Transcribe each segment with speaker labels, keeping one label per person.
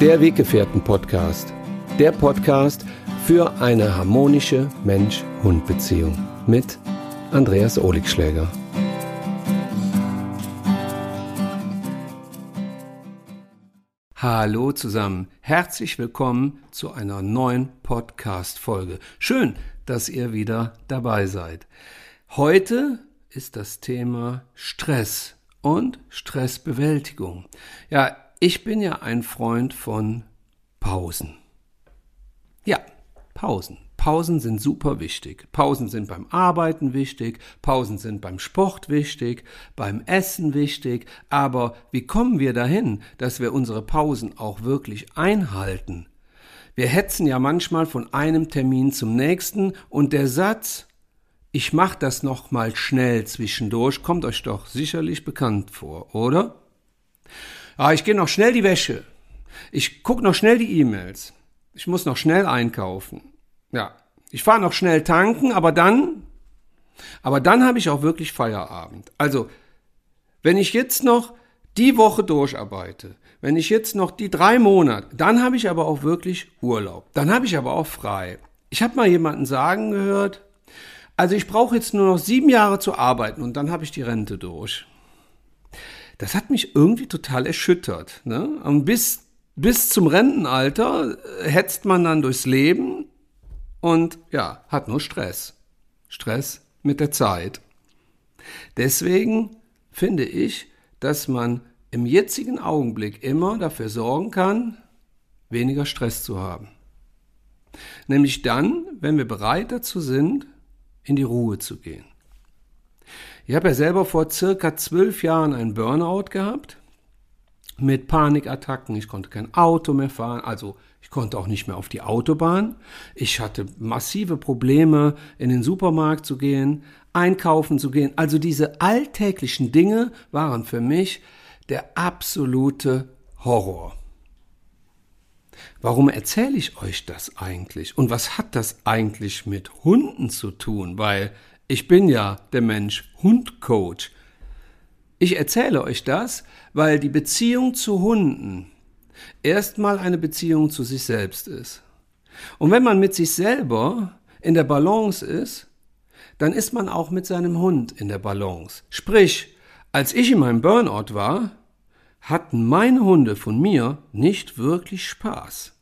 Speaker 1: Der Weggefährten-Podcast. Der Podcast für eine harmonische Mensch-Hund-Beziehung mit Andreas Oligschläger. Hallo zusammen, herzlich willkommen zu einer neuen Podcast-Folge. Schön, dass ihr wieder dabei seid. Heute ist das Thema Stress und Stressbewältigung. Ja, ich bin ja ein Freund von Pausen. Ja, Pausen. Pausen sind super wichtig. Pausen sind beim Arbeiten wichtig, Pausen sind beim Sport wichtig, beim Essen wichtig, aber wie kommen wir dahin, dass wir unsere Pausen auch wirklich einhalten? Wir hetzen ja manchmal von einem Termin zum nächsten und der Satz ich mach das noch mal schnell zwischendurch kommt euch doch sicherlich bekannt vor, oder? Ah, ich gehe noch schnell die Wäsche. Ich gucke noch schnell die E-Mails. Ich muss noch schnell einkaufen. Ja, ich fahre noch schnell tanken, aber dann, aber dann habe ich auch wirklich Feierabend. Also, wenn ich jetzt noch die Woche durcharbeite, wenn ich jetzt noch die drei Monate, dann habe ich aber auch wirklich Urlaub. Dann habe ich aber auch frei. Ich habe mal jemanden sagen gehört, also ich brauche jetzt nur noch sieben Jahre zu arbeiten und dann habe ich die Rente durch das hat mich irgendwie total erschüttert. Ne? Und bis, bis zum Rentenalter äh, hetzt man dann durchs Leben und ja, hat nur Stress. Stress mit der Zeit. Deswegen finde ich, dass man im jetzigen Augenblick immer dafür sorgen kann, weniger Stress zu haben. Nämlich dann, wenn wir bereit dazu sind, in die Ruhe zu gehen. Ich habe ja selber vor circa zwölf Jahren einen Burnout gehabt mit Panikattacken. Ich konnte kein Auto mehr fahren, also ich konnte auch nicht mehr auf die Autobahn. Ich hatte massive Probleme, in den Supermarkt zu gehen, einkaufen zu gehen. Also diese alltäglichen Dinge waren für mich der absolute Horror. Warum erzähle ich euch das eigentlich? Und was hat das eigentlich mit Hunden zu tun? Weil ich bin ja der Mensch-Hund-Coach. Ich erzähle euch das, weil die Beziehung zu Hunden erstmal eine Beziehung zu sich selbst ist. Und wenn man mit sich selber in der Balance ist, dann ist man auch mit seinem Hund in der Balance. Sprich, als ich in meinem Burnout war, hatten meine Hunde von mir nicht wirklich Spaß.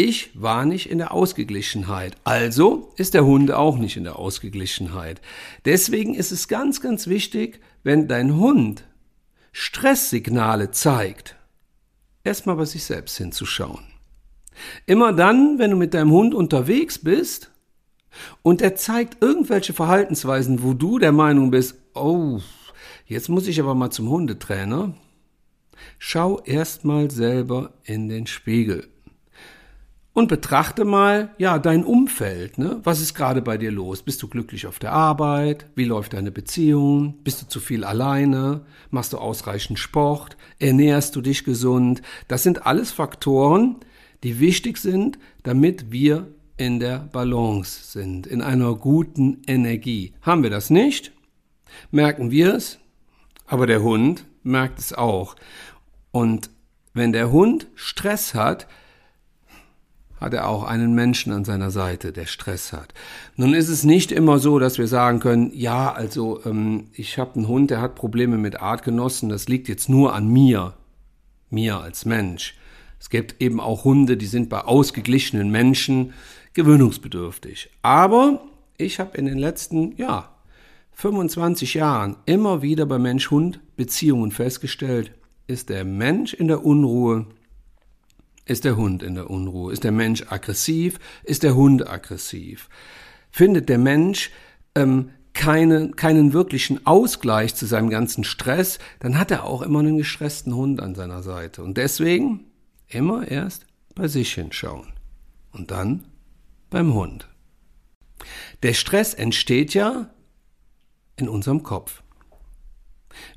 Speaker 1: Ich war nicht in der Ausgeglichenheit. Also ist der Hund auch nicht in der Ausgeglichenheit. Deswegen ist es ganz, ganz wichtig, wenn dein Hund Stresssignale zeigt, erstmal bei sich selbst hinzuschauen. Immer dann, wenn du mit deinem Hund unterwegs bist und er zeigt irgendwelche Verhaltensweisen, wo du der Meinung bist, oh, jetzt muss ich aber mal zum Hundetrainer, schau erstmal selber in den Spiegel und betrachte mal, ja, dein Umfeld, ne? Was ist gerade bei dir los? Bist du glücklich auf der Arbeit? Wie läuft deine Beziehung? Bist du zu viel alleine? Machst du ausreichend Sport? Ernährst du dich gesund? Das sind alles Faktoren, die wichtig sind, damit wir in der Balance sind, in einer guten Energie. Haben wir das nicht? Merken wir es? Aber der Hund merkt es auch. Und wenn der Hund Stress hat, hat er auch einen Menschen an seiner Seite, der Stress hat. Nun ist es nicht immer so, dass wir sagen können, ja, also ähm, ich habe einen Hund, der hat Probleme mit Artgenossen, das liegt jetzt nur an mir, mir als Mensch. Es gibt eben auch Hunde, die sind bei ausgeglichenen Menschen gewöhnungsbedürftig. Aber ich habe in den letzten, ja, 25 Jahren immer wieder bei Mensch-Hund-Beziehungen festgestellt, ist der Mensch in der Unruhe, ist der Hund in der Unruhe? Ist der Mensch aggressiv? Ist der Hund aggressiv? Findet der Mensch ähm, keine, keinen wirklichen Ausgleich zu seinem ganzen Stress, dann hat er auch immer einen gestressten Hund an seiner Seite. Und deswegen immer erst bei sich hinschauen und dann beim Hund. Der Stress entsteht ja in unserem Kopf.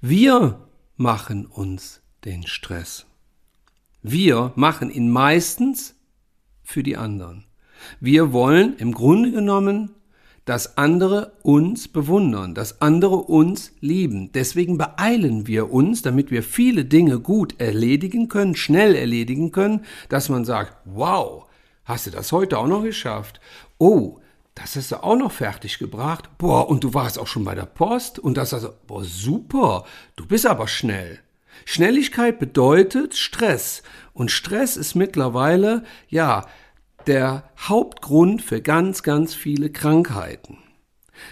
Speaker 1: Wir machen uns den Stress. Wir machen ihn meistens für die anderen. Wir wollen im Grunde genommen dass andere uns bewundern, dass andere uns lieben. Deswegen beeilen wir uns, damit wir viele Dinge gut erledigen können, schnell erledigen können, dass man sagt, wow, hast du das heute auch noch geschafft? Oh, das hast du auch noch fertig gebracht. Boah, und du warst auch schon bei der Post und das also, boah, super, du bist aber schnell. Schnelligkeit bedeutet Stress und Stress ist mittlerweile, ja, der Hauptgrund für ganz, ganz viele Krankheiten.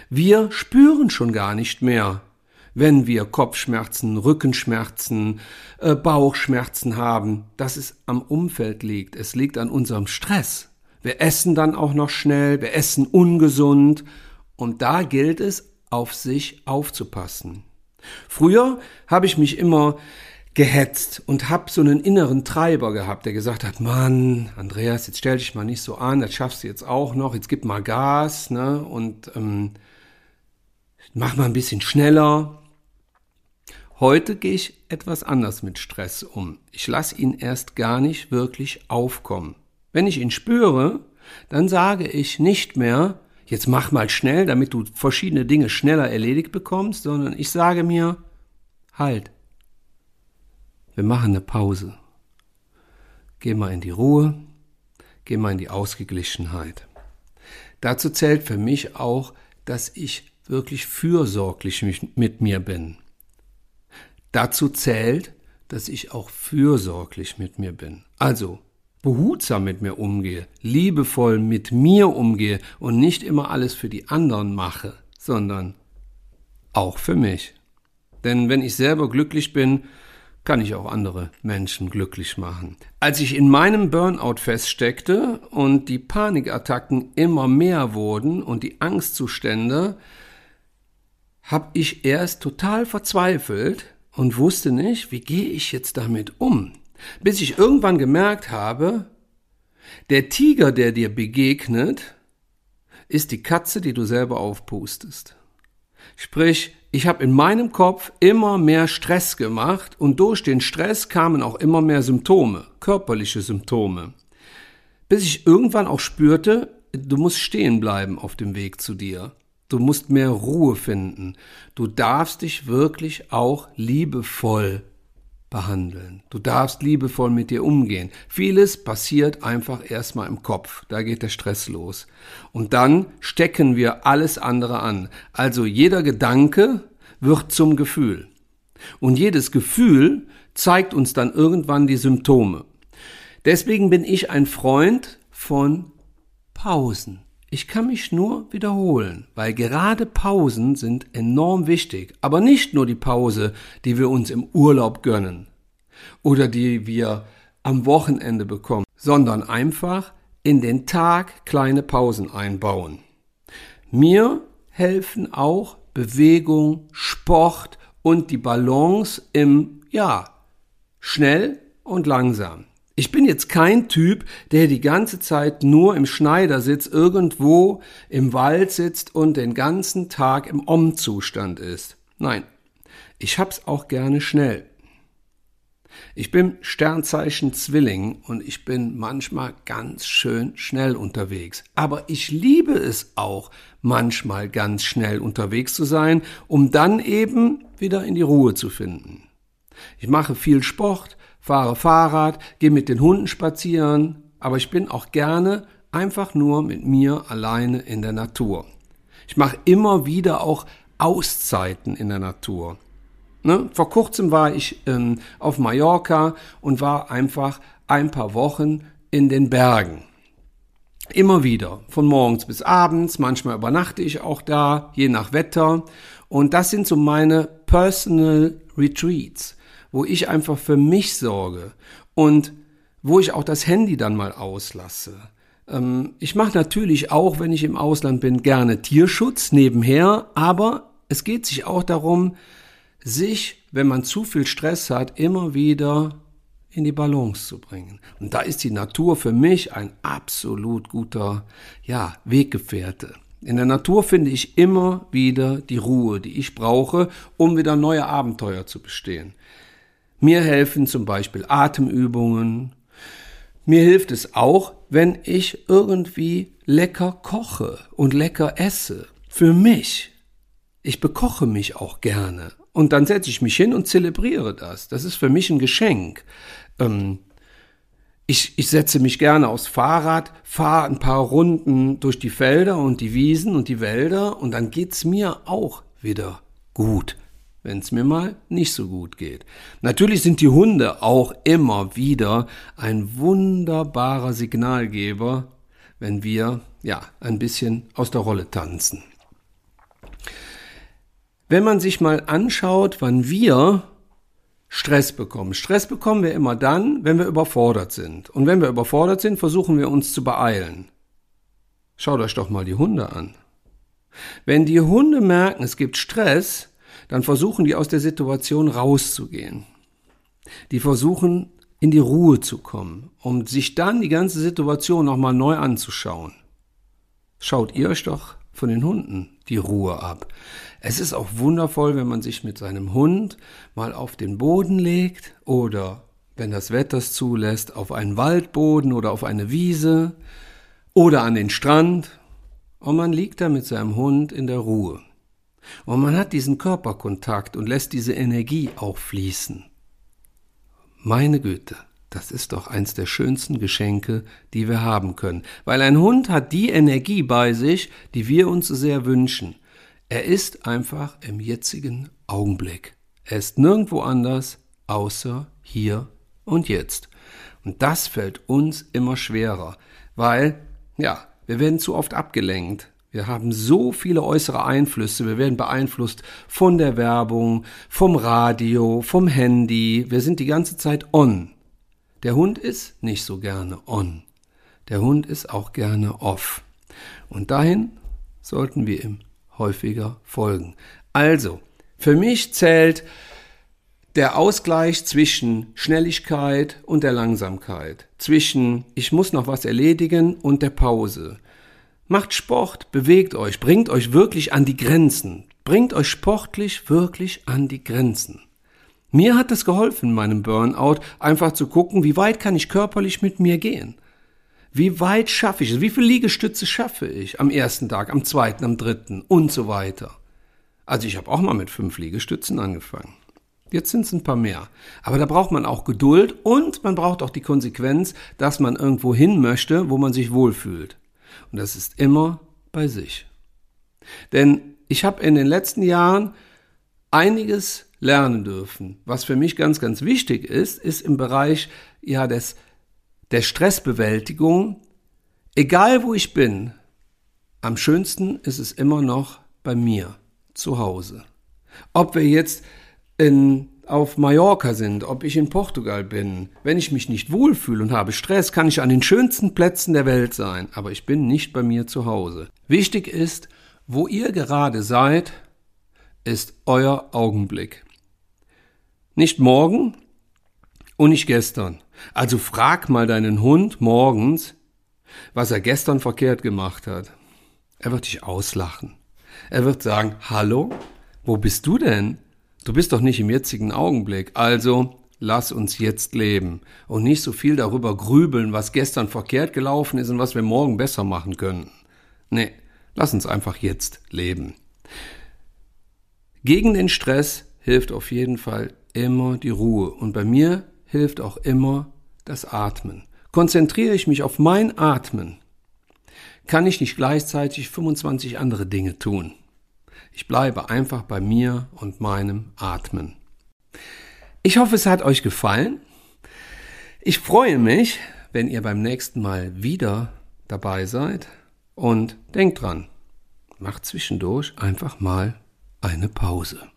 Speaker 1: Wir spüren schon gar nicht mehr, wenn wir Kopfschmerzen, Rückenschmerzen, äh, Bauchschmerzen haben, dass es am Umfeld liegt. Es liegt an unserem Stress. Wir essen dann auch noch schnell, wir essen ungesund und da gilt es, auf sich aufzupassen. Früher habe ich mich immer gehetzt und hab so einen inneren Treiber gehabt, der gesagt hat, Mann, Andreas, jetzt stell dich mal nicht so an, das schaffst du jetzt auch noch, jetzt gib mal Gas, ne, und ähm, mach mal ein bisschen schneller. Heute gehe ich etwas anders mit Stress um. Ich lasse ihn erst gar nicht wirklich aufkommen. Wenn ich ihn spüre, dann sage ich nicht mehr, jetzt mach mal schnell, damit du verschiedene Dinge schneller erledigt bekommst, sondern ich sage mir, halt, wir machen eine Pause. Geh mal in die Ruhe, geh mal in die Ausgeglichenheit. Dazu zählt für mich auch, dass ich wirklich fürsorglich mit mir bin. Dazu zählt, dass ich auch fürsorglich mit mir bin. Also behutsam mit mir umgehe, liebevoll mit mir umgehe und nicht immer alles für die anderen mache, sondern auch für mich. Denn wenn ich selber glücklich bin, kann ich auch andere Menschen glücklich machen. Als ich in meinem Burnout feststeckte und die Panikattacken immer mehr wurden und die Angstzustände, habe ich erst total verzweifelt und wusste nicht, wie gehe ich jetzt damit um. Bis ich irgendwann gemerkt habe, der Tiger, der dir begegnet, ist die Katze, die du selber aufpustest. Sprich, ich habe in meinem Kopf immer mehr Stress gemacht und durch den Stress kamen auch immer mehr Symptome, körperliche Symptome. Bis ich irgendwann auch spürte, du musst stehen bleiben auf dem Weg zu dir. Du musst mehr Ruhe finden. Du darfst dich wirklich auch liebevoll behandeln. Du darfst liebevoll mit dir umgehen. Vieles passiert einfach erstmal im Kopf. Da geht der Stress los. Und dann stecken wir alles andere an. Also jeder Gedanke wird zum Gefühl. Und jedes Gefühl zeigt uns dann irgendwann die Symptome. Deswegen bin ich ein Freund von Pausen. Ich kann mich nur wiederholen, weil gerade Pausen sind enorm wichtig. Aber nicht nur die Pause, die wir uns im Urlaub gönnen oder die wir am Wochenende bekommen, sondern einfach in den Tag kleine Pausen einbauen. Mir helfen auch Bewegung, Sport und die Balance im, ja, schnell und langsam. Ich bin jetzt kein Typ, der die ganze Zeit nur im Schneidersitz irgendwo im Wald sitzt und den ganzen Tag im Om-Zustand ist. Nein, ich hab's auch gerne schnell. Ich bin Sternzeichen Zwilling und ich bin manchmal ganz schön schnell unterwegs. Aber ich liebe es auch, manchmal ganz schnell unterwegs zu sein, um dann eben wieder in die Ruhe zu finden. Ich mache viel Sport, fahre Fahrrad, gehe mit den Hunden spazieren, aber ich bin auch gerne einfach nur mit mir alleine in der Natur. Ich mache immer wieder auch Auszeiten in der Natur. Ne? Vor kurzem war ich ähm, auf Mallorca und war einfach ein paar Wochen in den Bergen. Immer wieder, von morgens bis abends, manchmal übernachte ich auch da, je nach Wetter. Und das sind so meine Personal Retreats wo ich einfach für mich sorge und wo ich auch das Handy dann mal auslasse. Ähm, ich mache natürlich auch, wenn ich im Ausland bin, gerne Tierschutz nebenher, aber es geht sich auch darum, sich, wenn man zu viel Stress hat, immer wieder in die Balance zu bringen. Und da ist die Natur für mich ein absolut guter, ja, Weggefährte. In der Natur finde ich immer wieder die Ruhe, die ich brauche, um wieder neue Abenteuer zu bestehen. Mir helfen zum Beispiel Atemübungen, mir hilft es auch, wenn ich irgendwie lecker koche und lecker esse. Für mich. Ich bekoche mich auch gerne. Und dann setze ich mich hin und zelebriere das. Das ist für mich ein Geschenk. Ähm, ich, ich setze mich gerne aufs Fahrrad, fahre ein paar Runden durch die Felder und die Wiesen und die Wälder und dann geht's mir auch wieder gut, wenn es mir mal nicht so gut geht. Natürlich sind die Hunde auch immer wieder ein wunderbarer Signalgeber, wenn wir ja ein bisschen aus der Rolle tanzen. Wenn man sich mal anschaut, wann wir Stress bekommen. Stress bekommen wir immer dann, wenn wir überfordert sind. Und wenn wir überfordert sind, versuchen wir uns zu beeilen. Schaut euch doch mal die Hunde an. Wenn die Hunde merken, es gibt Stress, dann versuchen die aus der Situation rauszugehen. Die versuchen in die Ruhe zu kommen, um sich dann die ganze Situation nochmal neu anzuschauen. Schaut ihr euch doch von den Hunden die Ruhe ab. Es ist auch wundervoll, wenn man sich mit seinem Hund mal auf den Boden legt oder, wenn das Wetter es zulässt, auf einen Waldboden oder auf eine Wiese oder an den Strand und man liegt da mit seinem Hund in der Ruhe. Und man hat diesen Körperkontakt und lässt diese Energie auch fließen. Meine Güte. Das ist doch eins der schönsten Geschenke, die wir haben können. Weil ein Hund hat die Energie bei sich, die wir uns sehr wünschen. Er ist einfach im jetzigen Augenblick. Er ist nirgendwo anders, außer hier und jetzt. Und das fällt uns immer schwerer, weil, ja, wir werden zu oft abgelenkt. Wir haben so viele äußere Einflüsse. Wir werden beeinflusst von der Werbung, vom Radio, vom Handy. Wir sind die ganze Zeit on. Der Hund ist nicht so gerne on. Der Hund ist auch gerne off. Und dahin sollten wir ihm häufiger folgen. Also, für mich zählt der Ausgleich zwischen Schnelligkeit und der Langsamkeit, zwischen ich muss noch was erledigen und der Pause. Macht Sport, bewegt euch, bringt euch wirklich an die Grenzen, bringt euch sportlich wirklich an die Grenzen. Mir hat es geholfen, meinem Burnout, einfach zu gucken, wie weit kann ich körperlich mit mir gehen? Wie weit schaffe ich es? Wie viele Liegestütze schaffe ich am ersten Tag, am zweiten, am dritten und so weiter? Also ich habe auch mal mit fünf Liegestützen angefangen. Jetzt sind es ein paar mehr. Aber da braucht man auch Geduld und man braucht auch die Konsequenz, dass man irgendwo hin möchte, wo man sich wohlfühlt. Und das ist immer bei sich. Denn ich habe in den letzten Jahren einiges lernen dürfen. Was für mich ganz, ganz wichtig ist, ist im Bereich ja des, der Stressbewältigung, egal wo ich bin, am schönsten ist es immer noch bei mir zu Hause. Ob wir jetzt in, auf Mallorca sind, ob ich in Portugal bin, wenn ich mich nicht wohlfühle und habe Stress, kann ich an den schönsten Plätzen der Welt sein, aber ich bin nicht bei mir zu Hause. Wichtig ist, wo ihr gerade seid, ist euer Augenblick. Nicht morgen und nicht gestern. Also frag mal deinen Hund morgens, was er gestern verkehrt gemacht hat. Er wird dich auslachen. Er wird sagen, hallo, wo bist du denn? Du bist doch nicht im jetzigen Augenblick. Also lass uns jetzt leben und nicht so viel darüber grübeln, was gestern verkehrt gelaufen ist und was wir morgen besser machen können. Nee, lass uns einfach jetzt leben. Gegen den Stress hilft auf jeden Fall immer die Ruhe und bei mir hilft auch immer das Atmen. Konzentriere ich mich auf mein Atmen, kann ich nicht gleichzeitig 25 andere Dinge tun. Ich bleibe einfach bei mir und meinem Atmen. Ich hoffe, es hat euch gefallen. Ich freue mich, wenn ihr beim nächsten Mal wieder dabei seid und denkt dran, macht zwischendurch einfach mal eine Pause.